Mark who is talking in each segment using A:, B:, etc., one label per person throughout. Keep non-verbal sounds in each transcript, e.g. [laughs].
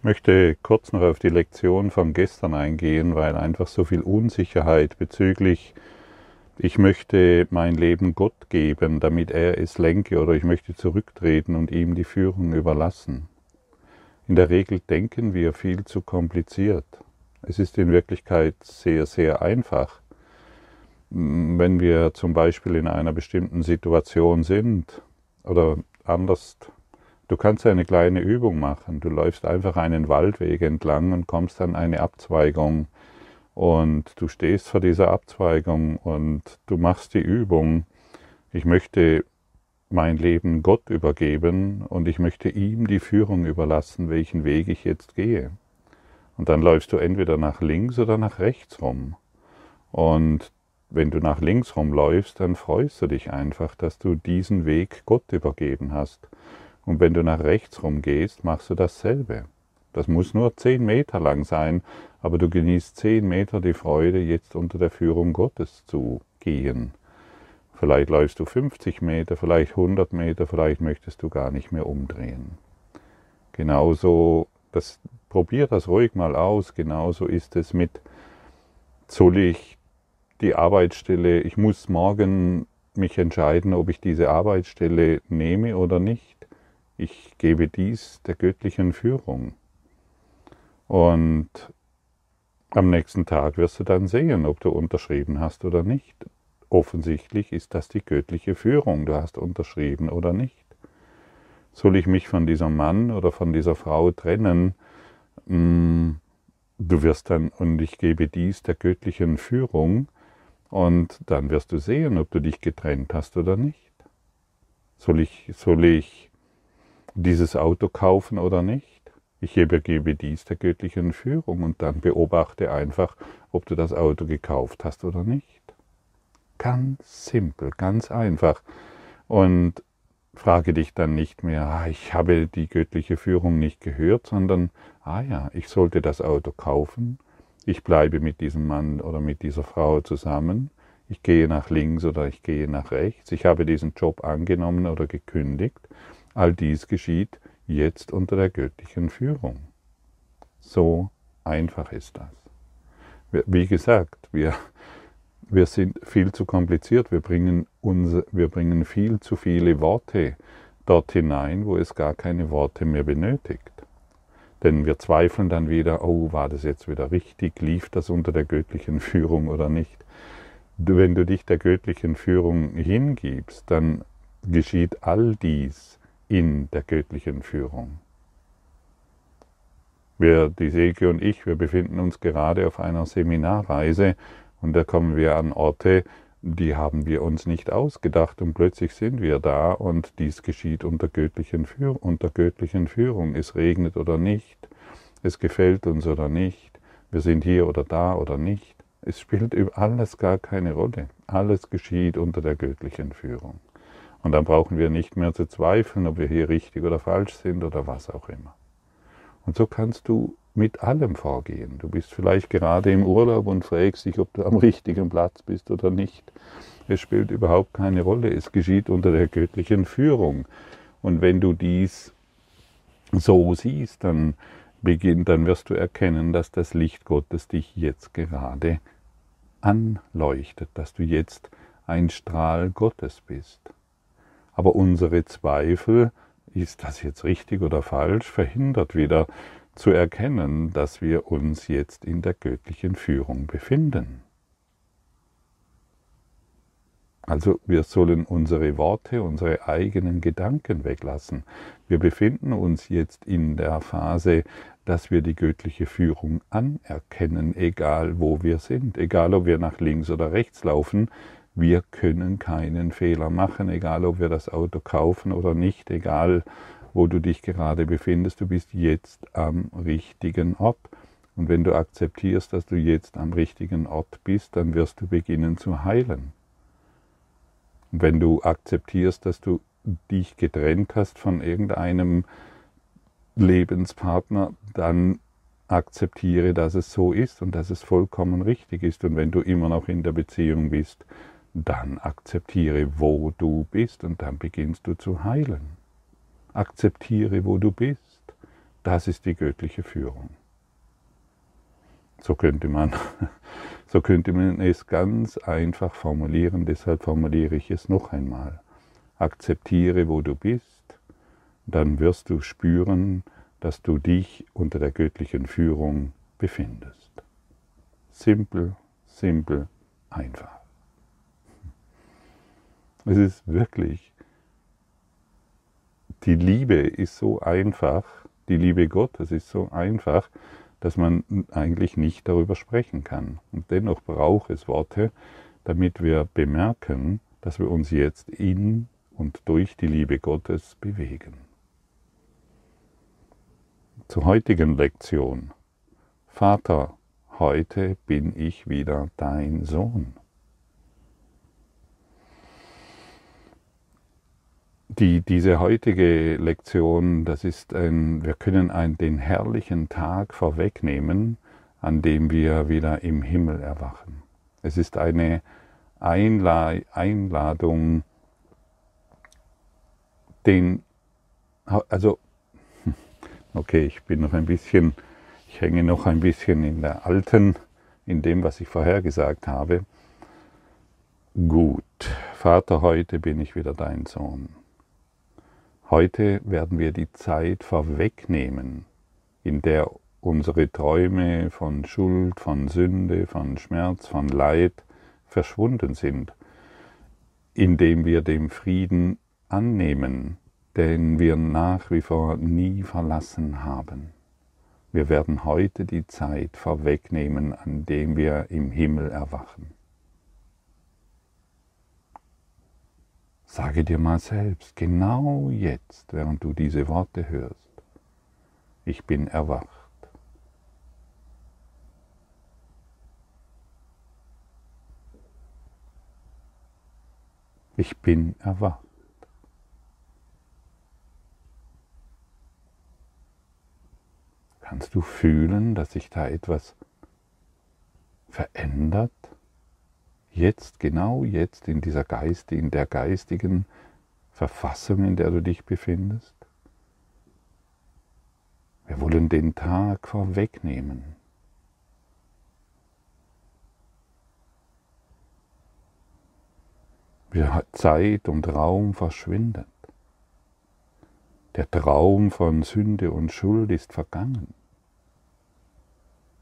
A: Ich möchte kurz noch auf die Lektion von gestern eingehen, weil einfach so viel Unsicherheit bezüglich, ich möchte mein Leben Gott geben, damit er es lenke, oder ich möchte zurücktreten und ihm die Führung überlassen. In der Regel denken wir viel zu kompliziert. Es ist in Wirklichkeit sehr, sehr einfach. Wenn wir zum Beispiel in einer bestimmten Situation sind oder anders Du kannst eine kleine Übung machen. Du läufst einfach einen Waldweg entlang und kommst an eine Abzweigung und du stehst vor dieser Abzweigung und du machst die Übung. Ich möchte mein Leben Gott übergeben und ich möchte ihm die Führung überlassen, welchen Weg ich jetzt gehe. Und dann läufst du entweder nach links oder nach rechts rum. Und wenn du nach links rumläufst, dann freust du dich einfach, dass du diesen Weg Gott übergeben hast. Und wenn du nach rechts rumgehst, machst du dasselbe. Das muss nur zehn Meter lang sein, aber du genießt zehn Meter die Freude, jetzt unter der Führung Gottes zu gehen. Vielleicht läufst du 50 Meter, vielleicht 100 Meter, vielleicht möchtest du gar nicht mehr umdrehen. Genauso, das, probier das ruhig mal aus, genauso ist es mit, soll ich die Arbeitsstelle, ich muss morgen mich entscheiden, ob ich diese Arbeitsstelle nehme oder nicht ich gebe dies der göttlichen Führung. Und am nächsten Tag wirst du dann sehen, ob du unterschrieben hast oder nicht. Offensichtlich ist das die göttliche Führung, du hast unterschrieben oder nicht. Soll ich mich von diesem Mann oder von dieser Frau trennen? Mm, du wirst dann, und ich gebe dies der göttlichen Führung, und dann wirst du sehen, ob du dich getrennt hast oder nicht. Soll ich, soll ich dieses Auto kaufen oder nicht. Ich übergebe dies der göttlichen Führung und dann beobachte einfach, ob du das Auto gekauft hast oder nicht. Ganz simpel, ganz einfach. Und frage dich dann nicht mehr, ah, ich habe die göttliche Führung nicht gehört, sondern, ah ja, ich sollte das Auto kaufen, ich bleibe mit diesem Mann oder mit dieser Frau zusammen, ich gehe nach links oder ich gehe nach rechts, ich habe diesen Job angenommen oder gekündigt All dies geschieht jetzt unter der göttlichen Führung. So einfach ist das. Wie gesagt, wir, wir sind viel zu kompliziert, wir bringen, uns, wir bringen viel zu viele Worte dort hinein, wo es gar keine Worte mehr benötigt. Denn wir zweifeln dann wieder, oh, war das jetzt wieder richtig, lief das unter der göttlichen Führung oder nicht. Wenn du dich der göttlichen Führung hingibst, dann geschieht all dies in der göttlichen Führung. Wir, die Silke und ich, wir befinden uns gerade auf einer Seminarreise und da kommen wir an Orte, die haben wir uns nicht ausgedacht und plötzlich sind wir da und dies geschieht unter göttlichen, Führ unter göttlichen Führung. Es regnet oder nicht, es gefällt uns oder nicht, wir sind hier oder da oder nicht. Es spielt alles gar keine Rolle. Alles geschieht unter der göttlichen Führung. Und dann brauchen wir nicht mehr zu zweifeln, ob wir hier richtig oder falsch sind oder was auch immer. Und so kannst du mit allem vorgehen. Du bist vielleicht gerade im Urlaub und fragst dich, ob du am richtigen Platz bist oder nicht. Es spielt überhaupt keine Rolle. Es geschieht unter der göttlichen Führung. Und wenn du dies so siehst, dann beginnt, dann wirst du erkennen, dass das Licht Gottes dich jetzt gerade anleuchtet, dass du jetzt ein Strahl Gottes bist. Aber unsere Zweifel, ist das jetzt richtig oder falsch, verhindert wieder zu erkennen, dass wir uns jetzt in der göttlichen Führung befinden. Also wir sollen unsere Worte, unsere eigenen Gedanken weglassen. Wir befinden uns jetzt in der Phase, dass wir die göttliche Führung anerkennen, egal wo wir sind, egal ob wir nach links oder rechts laufen, wir können keinen Fehler machen, egal ob wir das Auto kaufen oder nicht, egal wo du dich gerade befindest, du bist jetzt am richtigen Ort. Und wenn du akzeptierst, dass du jetzt am richtigen Ort bist, dann wirst du beginnen zu heilen. Und wenn du akzeptierst, dass du dich getrennt hast von irgendeinem Lebenspartner, dann akzeptiere, dass es so ist und dass es vollkommen richtig ist. Und wenn du immer noch in der Beziehung bist, dann akzeptiere, wo du bist und dann beginnst du zu heilen. Akzeptiere, wo du bist. Das ist die göttliche Führung. So könnte man, [laughs] so könnte man es ganz einfach formulieren, deshalb formuliere ich es noch einmal. Akzeptiere, wo du bist, dann wirst du spüren, dass du dich unter der göttlichen Führung befindest. Simpel, simpel, einfach. Es ist wirklich, die Liebe ist so einfach, die Liebe Gottes ist so einfach, dass man eigentlich nicht darüber sprechen kann. Und dennoch braucht es Worte, damit wir bemerken, dass wir uns jetzt in und durch die Liebe Gottes bewegen. Zur heutigen Lektion. Vater, heute bin ich wieder dein Sohn. Die, diese heutige Lektion, das ist ein, wir können ein, den herrlichen Tag vorwegnehmen, an dem wir wieder im Himmel erwachen. Es ist eine Einla Einladung, den, also, [laughs] okay, ich bin noch ein bisschen, ich hänge noch ein bisschen in der alten, in dem, was ich vorher gesagt habe. Gut, Vater, heute bin ich wieder dein Sohn. Heute werden wir die Zeit vorwegnehmen, in der unsere Träume von Schuld, von Sünde, von Schmerz, von Leid verschwunden sind, indem wir dem Frieden annehmen, den wir nach wie vor nie verlassen haben. Wir werden heute die Zeit vorwegnehmen, an dem wir im Himmel erwachen. Sage dir mal selbst, genau jetzt, während du diese Worte hörst, ich bin erwacht. Ich bin erwacht. Kannst du fühlen, dass sich da etwas verändert? Jetzt, genau jetzt in dieser Geist, in der geistigen Verfassung, in der du dich befindest? Wir wollen den Tag vorwegnehmen. Zeit und Raum verschwindet. Der Traum von Sünde und Schuld ist vergangen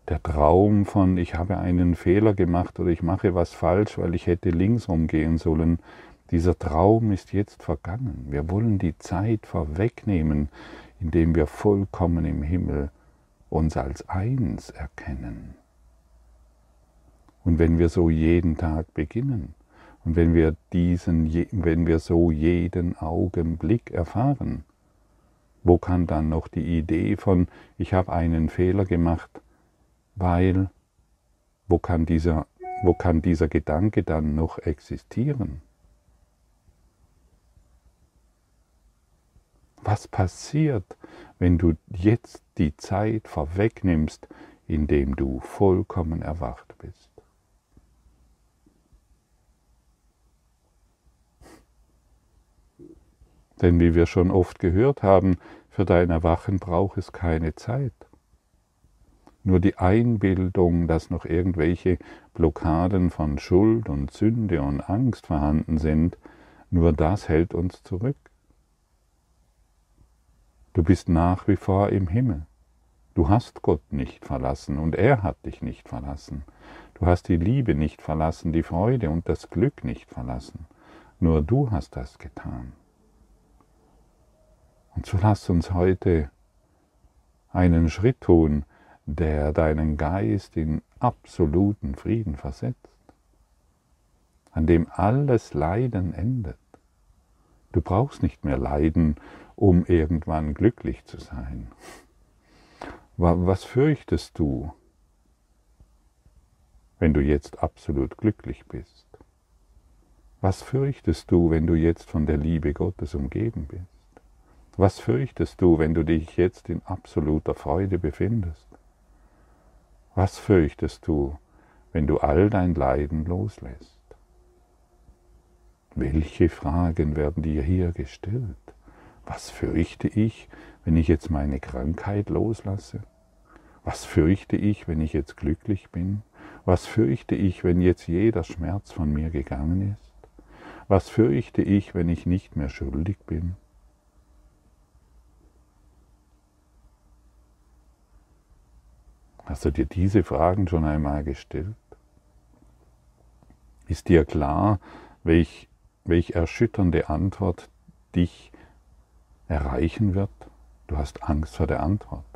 A: der Traum von, ich habe einen Fehler gemacht oder ich mache was falsch, weil ich hätte links rumgehen sollen, dieser Traum ist jetzt vergangen. Wir wollen die Zeit vorwegnehmen, indem wir vollkommen im Himmel uns als eins erkennen. Und wenn wir so jeden Tag beginnen und wenn wir diesen, wenn wir so jeden Augenblick erfahren, wo kann dann noch die Idee von, ich habe einen Fehler gemacht, weil wo kann dieser, wo kann dieser Gedanke dann noch existieren? Was passiert, wenn du jetzt die Zeit vorwegnimmst, indem du vollkommen erwacht bist? Denn wie wir schon oft gehört haben, für dein Erwachen braucht es keine Zeit. Nur die Einbildung, dass noch irgendwelche Blockaden von Schuld und Sünde und Angst vorhanden sind, nur das hält uns zurück. Du bist nach wie vor im Himmel. Du hast Gott nicht verlassen und er hat dich nicht verlassen. Du hast die Liebe nicht verlassen, die Freude und das Glück nicht verlassen. Nur du hast das getan. Und so lass uns heute einen Schritt tun, der deinen Geist in absoluten Frieden versetzt, an dem alles Leiden endet. Du brauchst nicht mehr leiden, um irgendwann glücklich zu sein. Was fürchtest du, wenn du jetzt absolut glücklich bist? Was fürchtest du, wenn du jetzt von der Liebe Gottes umgeben bist? Was fürchtest du, wenn du dich jetzt in absoluter Freude befindest? Was fürchtest du, wenn du all dein Leiden loslässt? Welche Fragen werden dir hier gestellt? Was fürchte ich, wenn ich jetzt meine Krankheit loslasse? Was fürchte ich, wenn ich jetzt glücklich bin? Was fürchte ich, wenn jetzt jeder Schmerz von mir gegangen ist? Was fürchte ich, wenn ich nicht mehr schuldig bin? Hast du dir diese Fragen schon einmal gestellt? Ist dir klar, welch, welch erschütternde Antwort dich erreichen wird? Du hast Angst vor der Antwort.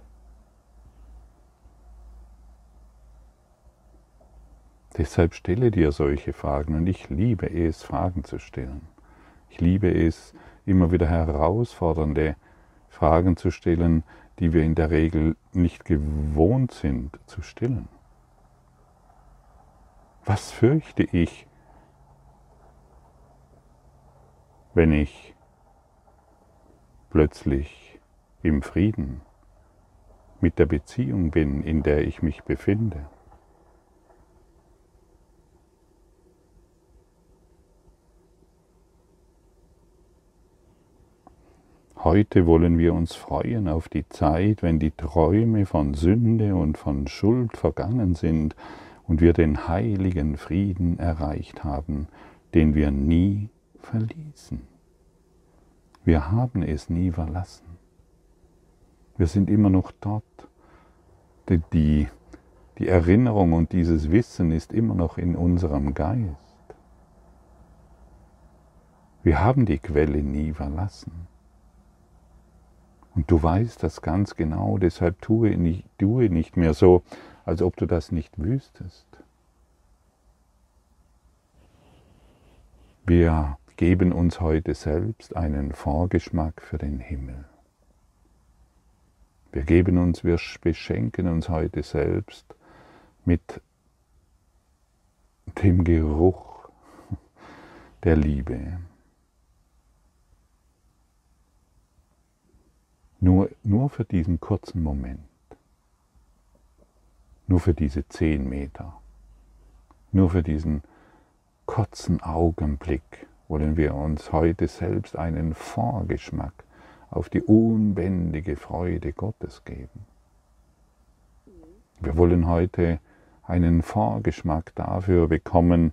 A: Deshalb stelle dir solche Fragen und ich liebe es, Fragen zu stellen. Ich liebe es, immer wieder herausfordernde Fragen zu stellen, die wir in der Regel nicht gewohnt sind zu stillen. Was fürchte ich, wenn ich plötzlich im Frieden mit der Beziehung bin, in der ich mich befinde? Heute wollen wir uns freuen auf die Zeit, wenn die Träume von Sünde und von Schuld vergangen sind und wir den heiligen Frieden erreicht haben, den wir nie verließen. Wir haben es nie verlassen. Wir sind immer noch dort. Die, die Erinnerung und dieses Wissen ist immer noch in unserem Geist. Wir haben die Quelle nie verlassen. Und du weißt das ganz genau, deshalb tue nicht, tue nicht mehr so, als ob du das nicht wüsstest. Wir geben uns heute selbst einen Vorgeschmack für den Himmel. Wir geben uns, wir beschenken uns heute selbst mit dem Geruch der Liebe. Nur, nur für diesen kurzen Moment. Nur für diese zehn Meter. Nur für diesen kurzen Augenblick wollen wir uns heute selbst einen Vorgeschmack auf die unbändige Freude Gottes geben. Wir wollen heute einen Vorgeschmack dafür bekommen,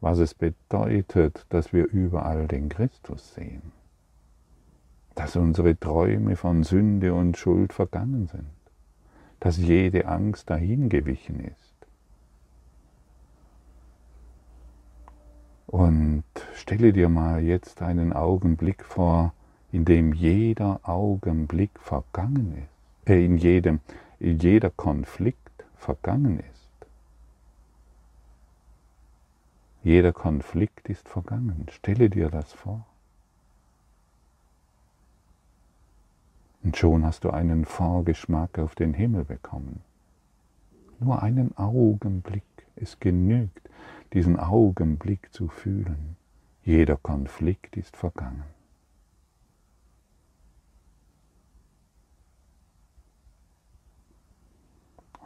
A: was es bedeutet, dass wir überall den Christus sehen dass unsere Träume von Sünde und Schuld vergangen sind, dass jede Angst dahingewichen ist. Und stelle dir mal jetzt einen Augenblick vor, in dem jeder Augenblick vergangen ist, äh, in, jedem, in jeder Konflikt vergangen ist. Jeder Konflikt ist vergangen. Stelle dir das vor. Und schon hast du einen Vorgeschmack auf den Himmel bekommen. Nur einen Augenblick. Es genügt, diesen Augenblick zu fühlen. Jeder Konflikt ist vergangen.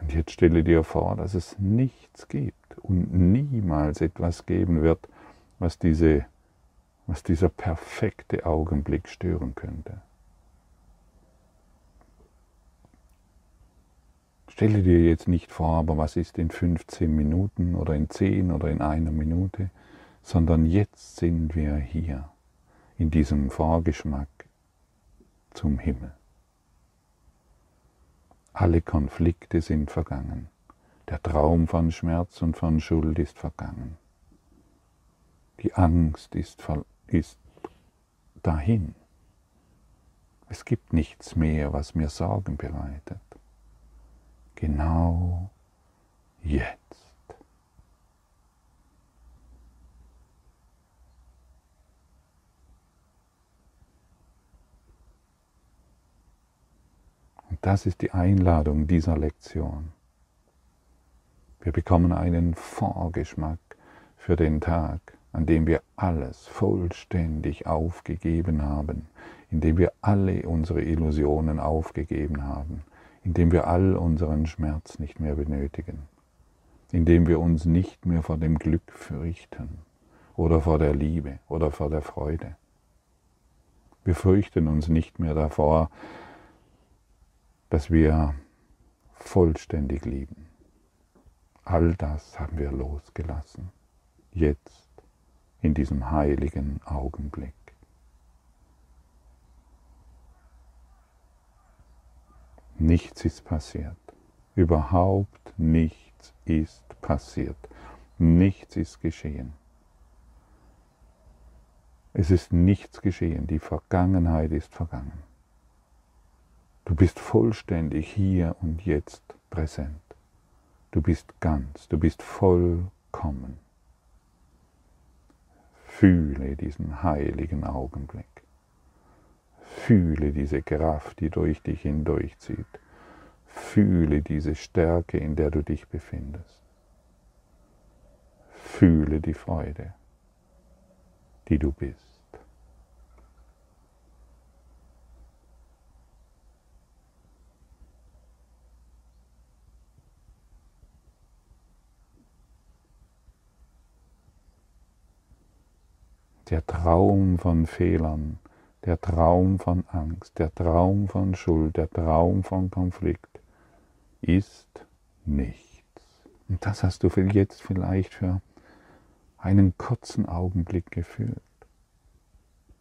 A: Und jetzt stelle dir vor, dass es nichts gibt und niemals etwas geben wird, was, diese, was dieser perfekte Augenblick stören könnte. Stelle dir jetzt nicht vor, aber was ist in 15 Minuten oder in 10 oder in einer Minute, sondern jetzt sind wir hier in diesem Vorgeschmack zum Himmel. Alle Konflikte sind vergangen. Der Traum von Schmerz und von Schuld ist vergangen. Die Angst ist, ist dahin. Es gibt nichts mehr, was mir Sorgen bereitet genau jetzt. Und das ist die Einladung dieser Lektion. Wir bekommen einen Vorgeschmack für den Tag, an dem wir alles vollständig aufgegeben haben, in dem wir alle unsere Illusionen aufgegeben haben, indem wir all unseren Schmerz nicht mehr benötigen, indem wir uns nicht mehr vor dem Glück fürchten oder vor der Liebe oder vor der Freude. Wir fürchten uns nicht mehr davor, dass wir vollständig lieben. All das haben wir losgelassen. Jetzt, in diesem heiligen Augenblick. Nichts ist passiert. Überhaupt nichts ist passiert. Nichts ist geschehen. Es ist nichts geschehen. Die Vergangenheit ist vergangen. Du bist vollständig hier und jetzt präsent. Du bist ganz, du bist vollkommen. Fühle diesen heiligen Augenblick. Fühle diese Kraft, die durch dich hindurchzieht. Fühle diese Stärke, in der du dich befindest. Fühle die Freude, die du bist. der Traum von Fehlern, der Traum von Angst, der Traum von Schuld, der Traum von Konflikt ist nichts. Und das hast du jetzt vielleicht für einen kurzen Augenblick gefühlt.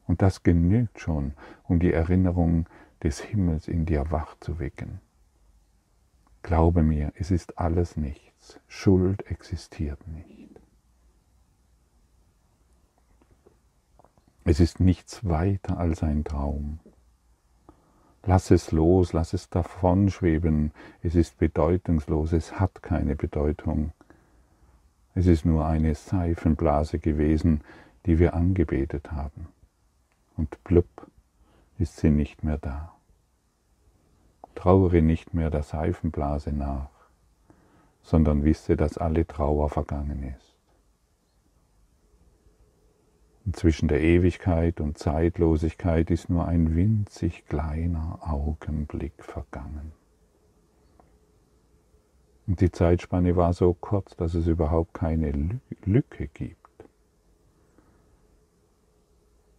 A: Und das genügt schon, um die Erinnerung des Himmels in dir wach zu wecken. Glaube mir, es ist alles nichts. Schuld existiert nicht. Es ist nichts weiter als ein Traum. Lass es los, lass es davonschweben. Es ist bedeutungslos, es hat keine Bedeutung. Es ist nur eine Seifenblase gewesen, die wir angebetet haben. Und blub ist sie nicht mehr da. Trauere nicht mehr der Seifenblase nach, sondern wisse, dass alle Trauer vergangen ist. Und zwischen der Ewigkeit und Zeitlosigkeit ist nur ein winzig kleiner Augenblick vergangen. Und die Zeitspanne war so kurz, dass es überhaupt keine Lücke gibt.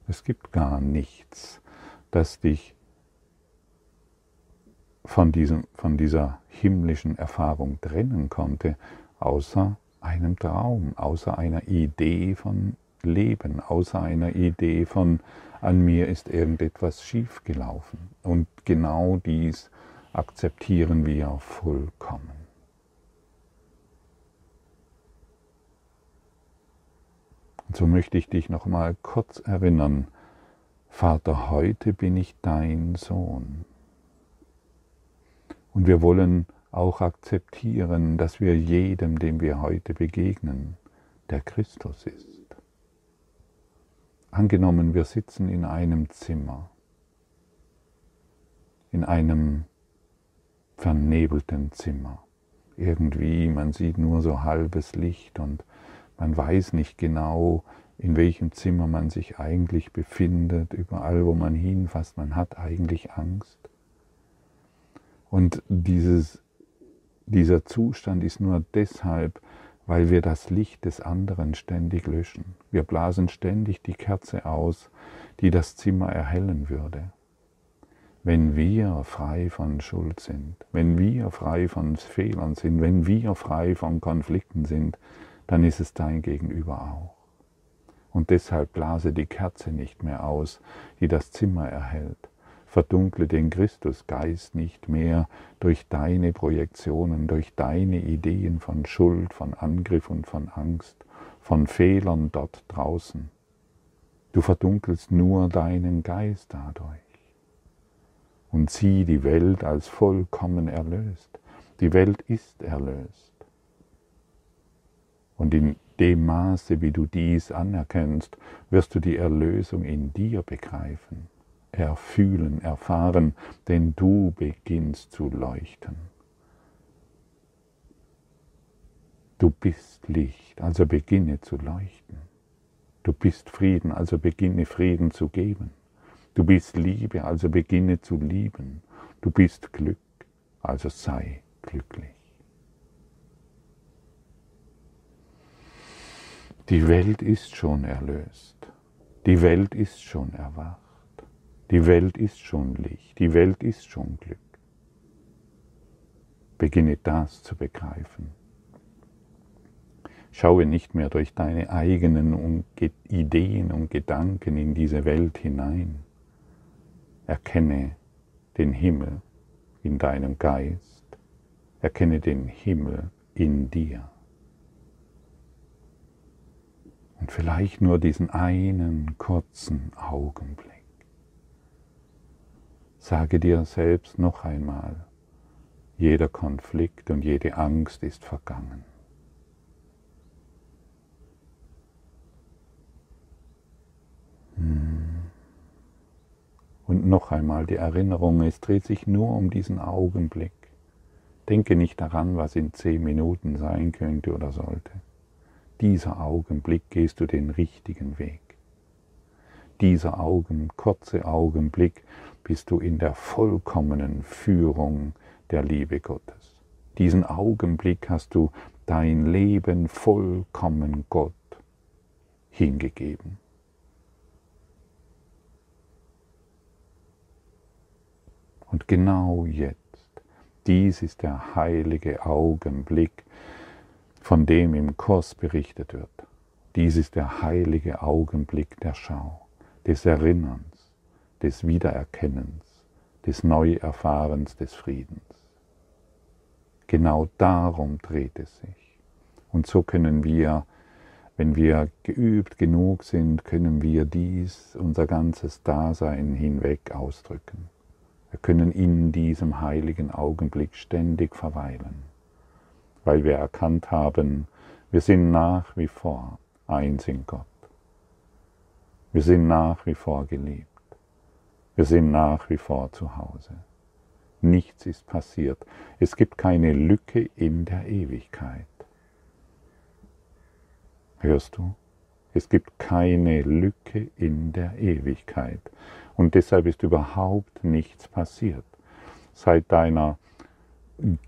A: Es gibt gar nichts, das dich von, diesem, von dieser himmlischen Erfahrung trennen konnte, außer einem Traum, außer einer Idee von Leben, außer einer Idee von, an mir ist irgendetwas schiefgelaufen. Und genau dies akzeptieren wir vollkommen. Und so möchte ich dich noch mal kurz erinnern, Vater, heute bin ich dein Sohn. Und wir wollen auch akzeptieren, dass wir jedem, dem wir heute begegnen, der Christus ist. Angenommen, wir sitzen in einem Zimmer, in einem vernebelten Zimmer. Irgendwie, man sieht nur so halbes Licht und man weiß nicht genau, in welchem Zimmer man sich eigentlich befindet, überall wo man hinfasst, man hat eigentlich Angst. Und dieses, dieser Zustand ist nur deshalb weil wir das Licht des anderen ständig löschen. Wir blasen ständig die Kerze aus, die das Zimmer erhellen würde. Wenn wir frei von Schuld sind, wenn wir frei von Fehlern sind, wenn wir frei von Konflikten sind, dann ist es dein Gegenüber auch. Und deshalb blase die Kerze nicht mehr aus, die das Zimmer erhält, verdunkle den Christusgeist nicht mehr durch deine Projektionen, durch deine Ideen von Schuld, von Angriff und von Angst, von Fehlern dort draußen. Du verdunkelst nur deinen Geist dadurch und sieh die Welt als vollkommen erlöst. Die Welt ist erlöst. Und in dem Maße, wie du dies anerkennst, wirst du die Erlösung in dir begreifen erfühlen, erfahren, denn du beginnst zu leuchten. Du bist Licht, also beginne zu leuchten. Du bist Frieden, also beginne Frieden zu geben. Du bist Liebe, also beginne zu lieben. Du bist Glück, also sei glücklich. Die Welt ist schon erlöst. Die Welt ist schon erwacht. Die Welt ist schon Licht, die Welt ist schon Glück. Beginne das zu begreifen. Schaue nicht mehr durch deine eigenen Ideen und Gedanken in diese Welt hinein. Erkenne den Himmel in deinem Geist. Erkenne den Himmel in dir. Und vielleicht nur diesen einen kurzen Augenblick. Sage dir selbst noch einmal, jeder Konflikt und jede Angst ist vergangen. Hm. Und noch einmal die Erinnerung, es dreht sich nur um diesen Augenblick. Denke nicht daran, was in zehn Minuten sein könnte oder sollte. Dieser Augenblick gehst du den richtigen Weg. Dieser Augen, kurze Augenblick bist du in der vollkommenen Führung der Liebe Gottes. Diesen Augenblick hast du dein Leben vollkommen Gott hingegeben. Und genau jetzt, dies ist der heilige Augenblick, von dem im Kurs berichtet wird. Dies ist der heilige Augenblick der Schau, des Erinnerns, des Wiedererkennens, des Neuerfahrens des Friedens. Genau darum dreht es sich. Und so können wir, wenn wir geübt genug sind, können wir dies unser ganzes Dasein hinweg ausdrücken. Wir können in diesem heiligen Augenblick ständig verweilen, weil wir erkannt haben, wir sind nach wie vor eins in Gott. Wir sind nach wie vor geliebt. Wir sind nach wie vor zu Hause. Nichts ist passiert. Es gibt keine Lücke in der Ewigkeit. Hörst du? Es gibt keine Lücke in der Ewigkeit. Und deshalb ist überhaupt nichts passiert. Seit deiner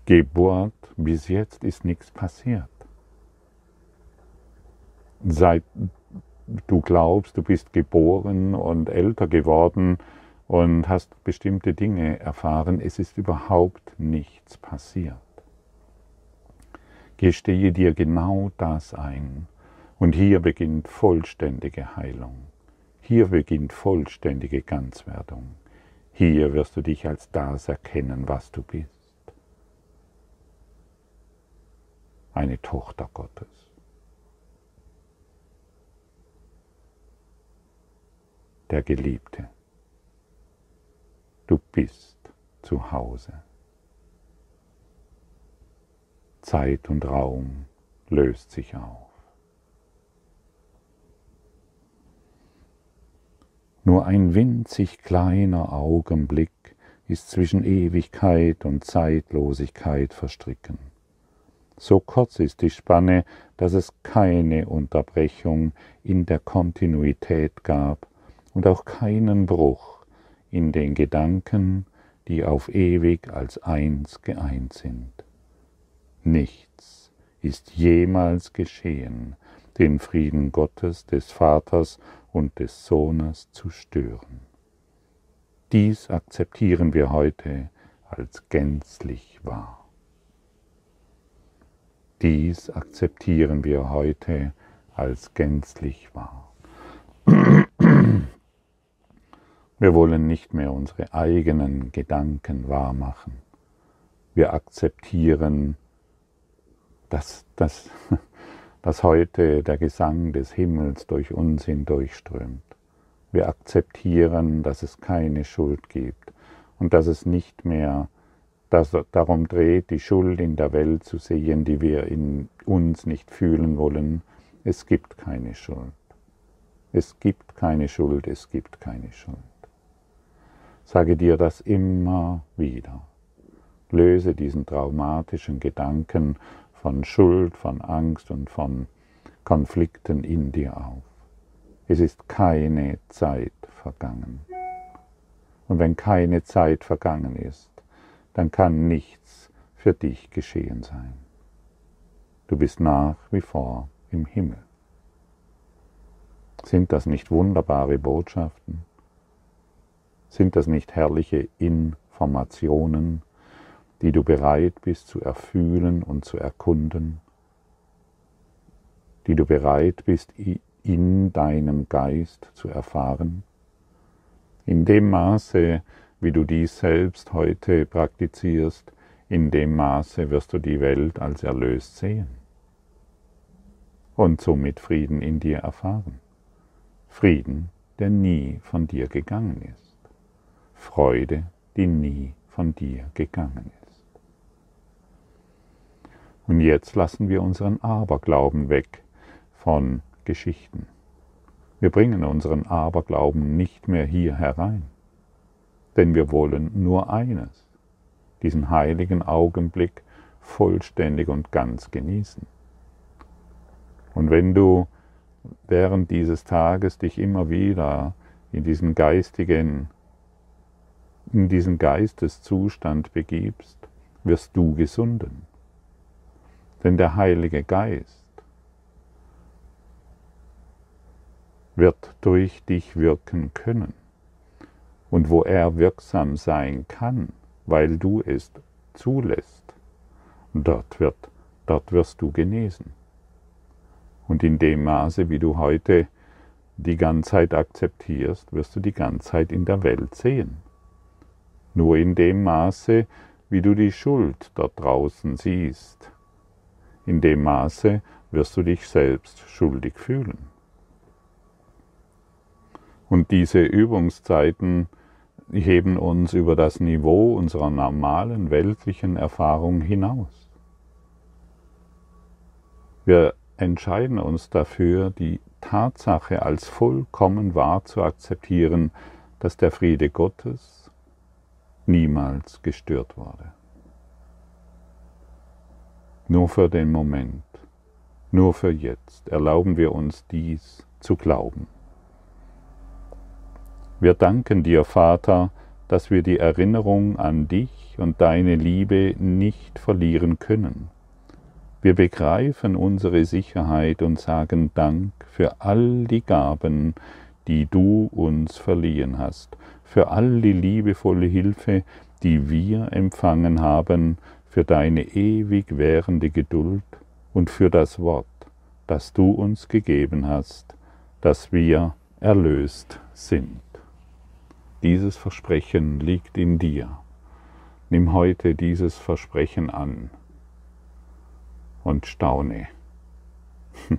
A: Geburt bis jetzt ist nichts passiert. Seit du glaubst, du bist geboren und älter geworden und hast bestimmte Dinge erfahren, es ist überhaupt nichts passiert. Gestehe dir genau das ein und hier beginnt vollständige Heilung. Hier beginnt vollständige Ganzwerdung. Hier wirst du dich als das erkennen, was du bist. Eine Tochter Gottes. Der Geliebte. Du bist zu Hause. Zeit und Raum löst sich auf. Nur ein winzig kleiner Augenblick ist zwischen Ewigkeit und Zeitlosigkeit verstricken. So kurz ist die Spanne, dass es keine Unterbrechung in der Kontinuität gab und auch keinen Bruch in den Gedanken, die auf ewig als eins geeint sind. Nichts ist jemals geschehen, den Frieden Gottes, des Vaters und des Sohnes zu stören. Dies akzeptieren wir heute als gänzlich wahr. Dies akzeptieren wir heute als gänzlich wahr. Wir wollen nicht mehr unsere eigenen Gedanken wahrmachen. Wir akzeptieren, dass, dass, [laughs] dass heute der Gesang des Himmels durch uns hindurchströmt. Wir akzeptieren, dass es keine Schuld gibt und dass es nicht mehr dass darum dreht, die Schuld in der Welt zu sehen, die wir in uns nicht fühlen wollen. Es gibt keine Schuld. Es gibt keine Schuld, es gibt keine Schuld. Sage dir das immer wieder. Löse diesen traumatischen Gedanken von Schuld, von Angst und von Konflikten in dir auf. Es ist keine Zeit vergangen. Und wenn keine Zeit vergangen ist, dann kann nichts für dich geschehen sein. Du bist nach wie vor im Himmel. Sind das nicht wunderbare Botschaften? Sind das nicht herrliche Informationen, die du bereit bist zu erfühlen und zu erkunden? Die du bereit bist in deinem Geist zu erfahren? In dem Maße, wie du dies selbst heute praktizierst, in dem Maße wirst du die Welt als erlöst sehen und somit Frieden in dir erfahren. Frieden, der nie von dir gegangen ist. Freude, die nie von dir gegangen ist. Und jetzt lassen wir unseren Aberglauben weg von Geschichten. Wir bringen unseren Aberglauben nicht mehr hier herein, denn wir wollen nur eines, diesen heiligen Augenblick vollständig und ganz genießen. Und wenn du während dieses Tages dich immer wieder in diesen geistigen, in diesen Geisteszustand begibst, wirst du gesunden. Denn der Heilige Geist wird durch dich wirken können. Und wo er wirksam sein kann, weil du es zulässt, dort, wird, dort wirst du genesen. Und in dem Maße, wie du heute die Ganzheit akzeptierst, wirst du die Ganzheit in der Welt sehen. Nur in dem Maße, wie du die Schuld dort draußen siehst, in dem Maße wirst du dich selbst schuldig fühlen. Und diese Übungszeiten heben uns über das Niveau unserer normalen weltlichen Erfahrung hinaus. Wir entscheiden uns dafür, die Tatsache als vollkommen wahr zu akzeptieren, dass der Friede Gottes niemals gestört wurde. Nur für den Moment, nur für jetzt erlauben wir uns dies zu glauben. Wir danken dir, Vater, dass wir die Erinnerung an dich und deine Liebe nicht verlieren können wir begreifen unsere Sicherheit und sagen Dank für all die Gaben, die du uns verliehen hast, für all die liebevolle Hilfe, die wir empfangen haben, für deine ewig währende Geduld und für das Wort, das du uns gegeben hast, dass wir erlöst sind. Dieses Versprechen liegt in dir. Nimm heute dieses Versprechen an und staune. [laughs]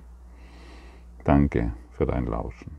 A: Danke für dein Lauschen.